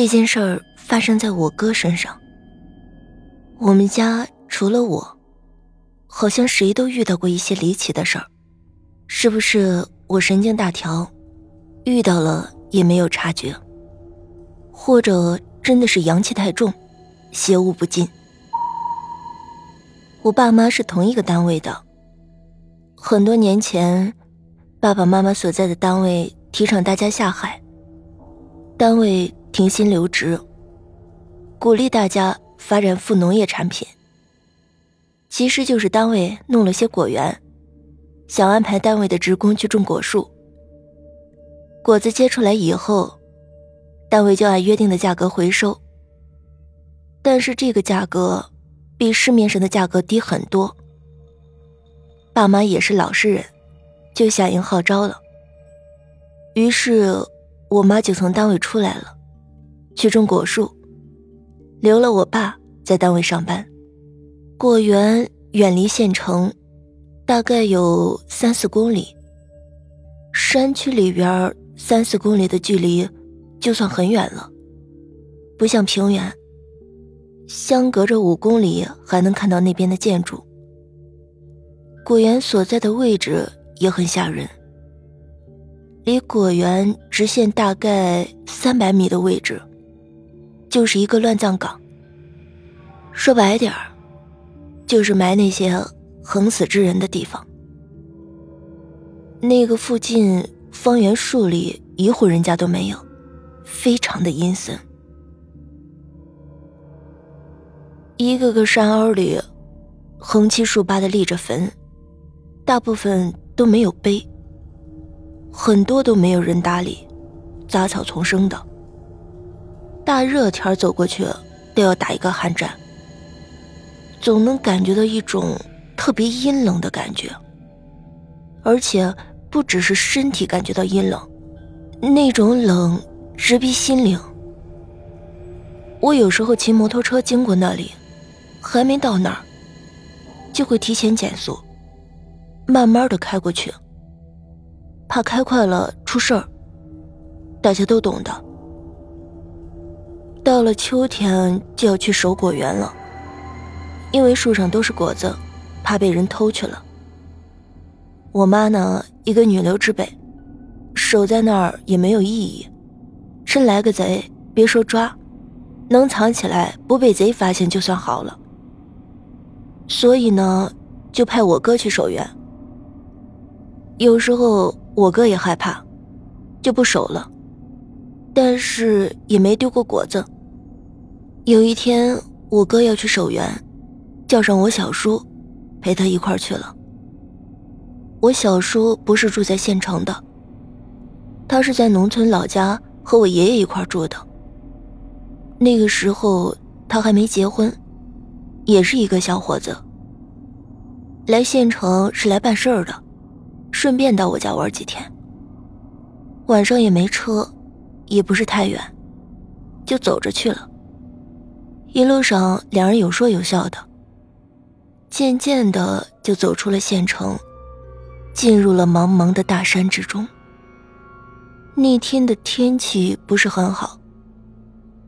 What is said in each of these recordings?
这件事儿发生在我哥身上。我们家除了我，好像谁都遇到过一些离奇的事儿。是不是我神经大条，遇到了也没有察觉？或者真的是阳气太重，邪物不进？我爸妈是同一个单位的。很多年前，爸爸妈妈所在的单位提倡大家下海，单位停薪留职，鼓励大家发展副农业产品。其实就是单位弄了些果园。想安排单位的职工去种果树，果子结出来以后，单位就按约定的价格回收。但是这个价格比市面上的价格低很多。爸妈也是老实人，就响应号召了。于是，我妈就从单位出来了，去种果树，留了我爸在单位上班。果园远离县城。大概有三四公里，山区里边三四公里的距离，就算很远了。不像平原，相隔着五公里还能看到那边的建筑。果园所在的位置也很吓人，离果园直线大概三百米的位置，就是一个乱葬岗。说白点儿，就是埋那些。横死之人的地方，那个附近方圆数里一户人家都没有，非常的阴森。一个个山坳里，横七竖八的立着坟，大部分都没有碑，很多都没有人搭理，杂草丛生的。大热天走过去都要打一个寒战，总能感觉到一种。特别阴冷的感觉，而且不只是身体感觉到阴冷，那种冷直逼心灵。我有时候骑摩托车经过那里，还没到那儿，就会提前减速，慢慢的开过去，怕开快了出事儿。大家都懂的。到了秋天就要去守果园了，因为树上都是果子。怕被人偷去了。我妈呢，一个女流之辈，守在那儿也没有意义。真来个贼，别说抓，能藏起来不被贼发现就算好了。所以呢，就派我哥去守园。有时候我哥也害怕，就不守了。但是也没丢过果子。有一天，我哥要去守园，叫上我小叔。陪他一块去了。我小叔不是住在县城的，他是在农村老家和我爷爷一块住的。那个时候他还没结婚，也是一个小伙子。来县城是来办事儿的，顺便到我家玩几天。晚上也没车，也不是太远，就走着去了。一路上两人有说有笑的。渐渐的，就走出了县城，进入了茫茫的大山之中。那天的天气不是很好，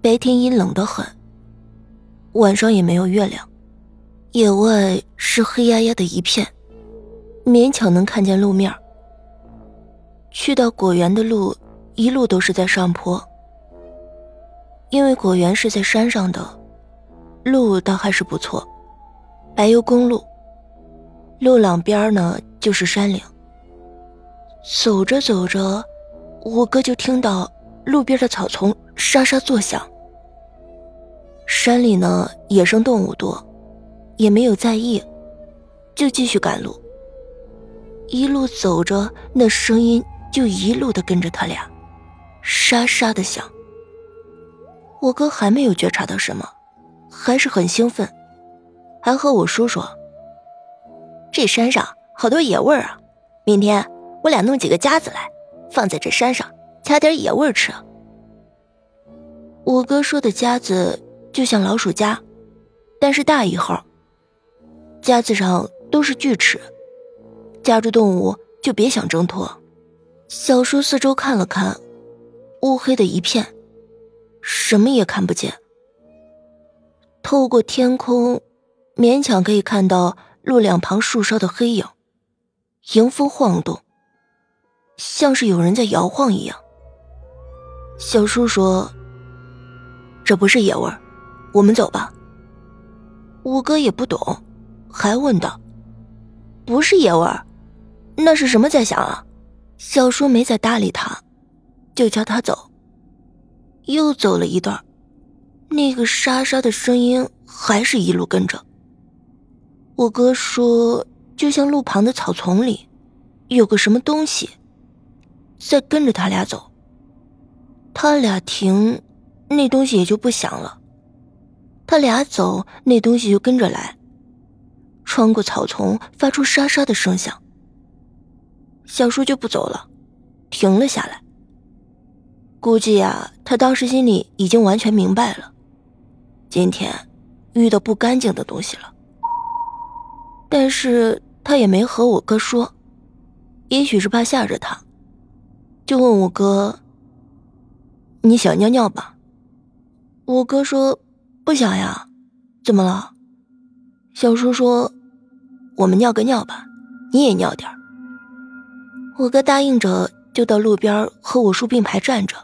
白天阴冷的很，晚上也没有月亮，野外是黑压压的一片，勉强能看见路面。去到果园的路，一路都是在上坡，因为果园是在山上的，路倒还是不错。柏油公路，路两边呢就是山岭。走着走着，我哥就听到路边的草丛沙沙作响。山里呢野生动物多，也没有在意，就继续赶路。一路走着，那声音就一路的跟着他俩，沙沙的响。我哥还没有觉察到什么，还是很兴奋。还和我叔说：“这山上好多野味儿啊，明天我俩弄几个夹子来，放在这山上掐点野味吃。”我哥说的夹子就像老鼠夹，但是大一号。夹子上都是锯齿，夹住动物就别想挣脱。小叔四周看了看，乌黑的一片，什么也看不见。透过天空，勉强可以看到路两旁树梢的黑影，迎风晃动，像是有人在摇晃一样。小叔说：“这不是野味儿，我们走吧。”五哥也不懂，还问道：“不是野味儿，那是什么在响啊？”小叔没再搭理他，就叫他走。又走了一段，那个沙沙的声音还是一路跟着。我哥说，就像路旁的草丛里，有个什么东西，在跟着他俩走。他俩停，那东西也就不响了；他俩走，那东西就跟着来，穿过草丛，发出沙沙的声响。小叔就不走了，停了下来。估计呀，他当时心里已经完全明白了，今天遇到不干净的东西了。但是他也没和我哥说，也许是怕吓着他，就问我哥。你想尿尿吧？我哥说不想呀，怎么了？小叔说我们尿个尿吧，你也尿点我哥答应着，就到路边和我叔并排站着，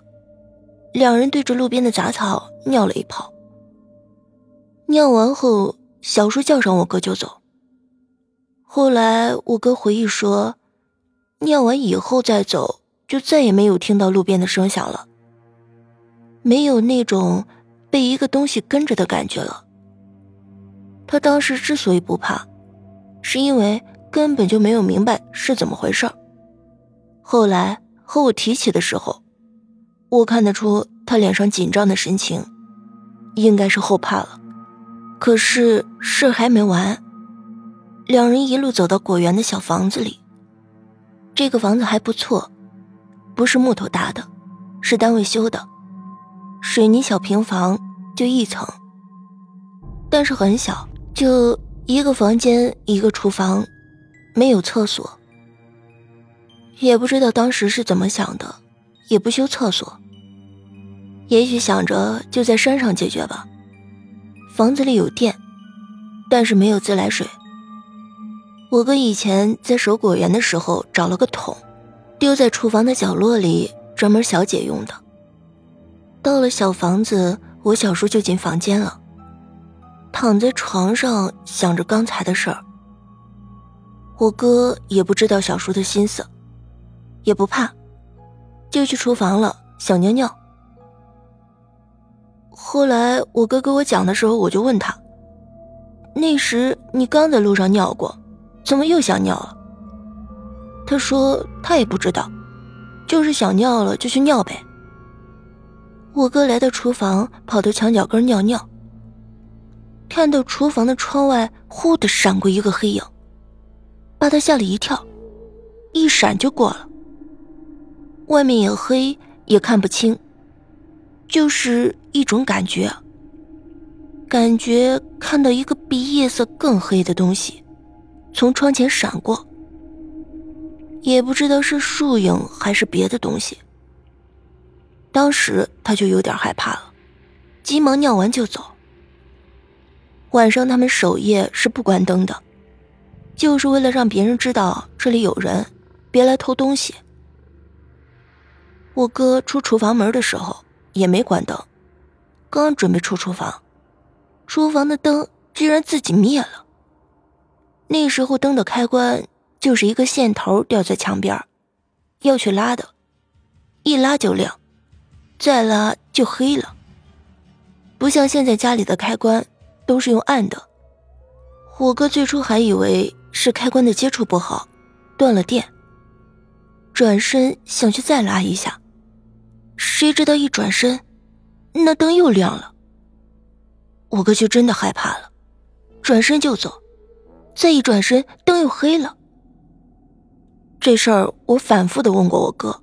两人对着路边的杂草尿了一泡。尿完后，小叔叫上我哥就走。后来我哥回忆说，尿完以后再走，就再也没有听到路边的声响了。没有那种被一个东西跟着的感觉了。他当时之所以不怕，是因为根本就没有明白是怎么回事后来和我提起的时候，我看得出他脸上紧张的神情，应该是后怕了。可是事还没完，两人一路走到果园的小房子里。这个房子还不错，不是木头搭的，是单位修的。水泥小平房就一层，但是很小，就一个房间一个厨房，没有厕所。也不知道当时是怎么想的，也不修厕所。也许想着就在山上解决吧。房子里有电，但是没有自来水。我哥以前在守果园的时候找了个桶，丢在厨房的角落里，专门小姐用的。到了小房子，我小叔就进房间了，躺在床上想着刚才的事儿。我哥也不知道小叔的心思，也不怕，就去厨房了，想尿尿。后来我哥给我讲的时候，我就问他：“那时你刚在路上尿过，怎么又想尿了？”他说他也不知道，就是想尿了就去尿呗。我哥来到厨房，跑到墙角根尿尿。看到厨房的窗外忽的闪过一个黑影，把他吓了一跳，一闪就过了。外面也黑，也看不清，就是一种感觉，感觉看到一个比夜色更黑的东西，从窗前闪过，也不知道是树影还是别的东西。当时他就有点害怕了，急忙尿完就走。晚上他们守夜是不关灯的，就是为了让别人知道这里有人，别来偷东西。我哥出厨房门的时候也没关灯，刚准备出厨房，厨房的灯居然自己灭了。那时候灯的开关就是一个线头吊在墙边，要去拉的，一拉就亮。再拉就黑了，不像现在家里的开关都是用暗的。我哥最初还以为是开关的接触不好，断了电。转身想去再拉一下，谁知道一转身，那灯又亮了。我哥就真的害怕了，转身就走，再一转身灯又黑了。这事儿我反复的问过我哥，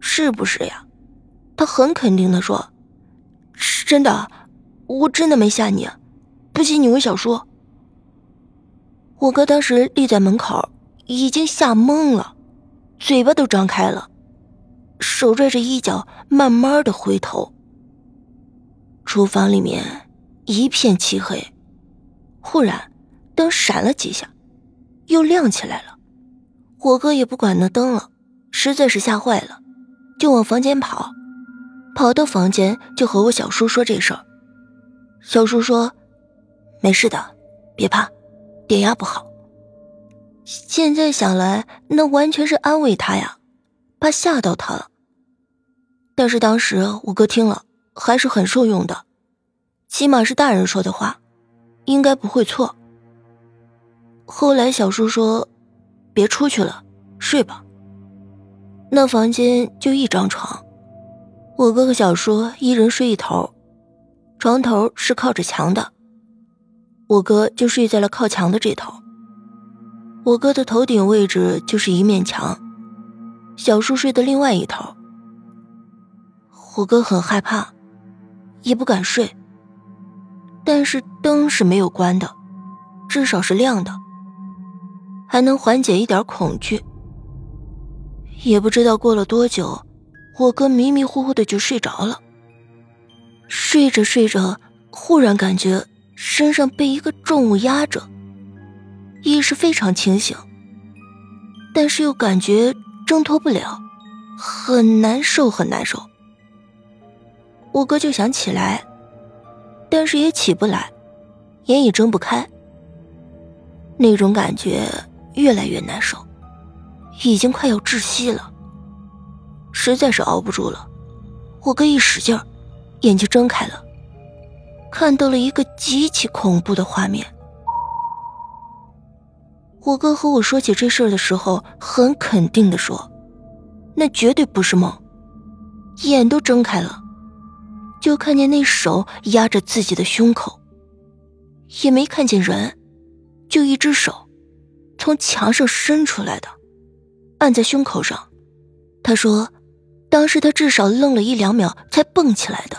是不是呀？他很肯定的说：“是真的，我真的没吓你，不信你问小叔。”我哥当时立在门口，已经吓懵了，嘴巴都张开了，手拽着衣角，慢慢的回头，厨房里面一片漆黑，忽然灯闪了几下，又亮起来了。我哥也不管那灯了，实在是吓坏了，就往房间跑。跑到房间就和我小叔说这事儿。小叔说：“没事的，别怕，电压不好。”现在想来，那完全是安慰他呀，怕吓到他了。但是当时我哥听了还是很受用的，起码是大人说的话，应该不会错。后来小叔说：“别出去了，睡吧。”那房间就一张床，我哥和小叔一人睡一头，床头是靠着墙的，我哥就睡在了靠墙的这头。我哥的头顶位置就是一面墙，小叔睡的另外一头。我哥很害怕，也不敢睡。但是灯是没有关的，至少是亮的，还能缓解一点恐惧。也不知道过了多久，我哥迷迷糊糊的就睡着了。睡着睡着，忽然感觉身上被一个重物压着。意识非常清醒，但是又感觉挣脱不了，很难受，很难受。我哥就想起来，但是也起不来，眼也睁不开。那种感觉越来越难受，已经快要窒息了。实在是熬不住了，我哥一使劲儿，眼睛睁开了，看到了一个极其恐怖的画面。我哥和我说起这事儿的时候，很肯定的说：“那绝对不是梦。”眼都睁开了，就看见那手压着自己的胸口，也没看见人，就一只手从墙上伸出来的，按在胸口上。他说：“当时他至少愣了一两秒才蹦起来的。”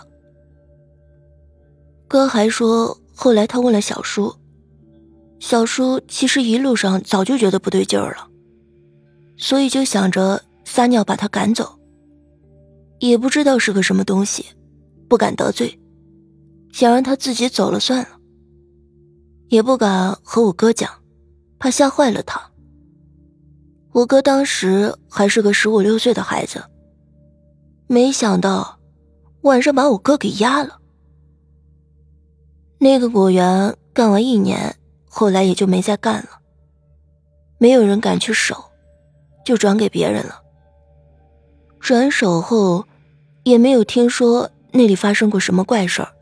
哥还说，后来他问了小叔。小叔其实一路上早就觉得不对劲儿了，所以就想着撒尿把他赶走。也不知道是个什么东西，不敢得罪，想让他自己走了算了。也不敢和我哥讲，怕吓坏了他。我哥当时还是个十五六岁的孩子，没想到晚上把我哥给压了。那个果园干完一年。后来也就没再干了，没有人敢去守，就转给别人了。转手后，也没有听说那里发生过什么怪事儿。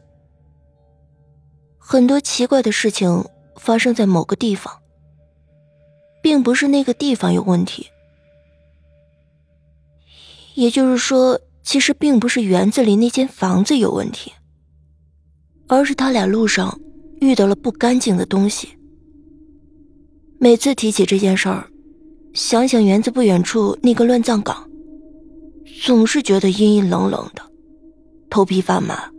很多奇怪的事情发生在某个地方，并不是那个地方有问题。也就是说，其实并不是园子里那间房子有问题，而是他俩路上遇到了不干净的东西。每次提起这件事儿，想想园子不远处那个乱葬岗，总是觉得阴阴冷冷的，头皮发麻。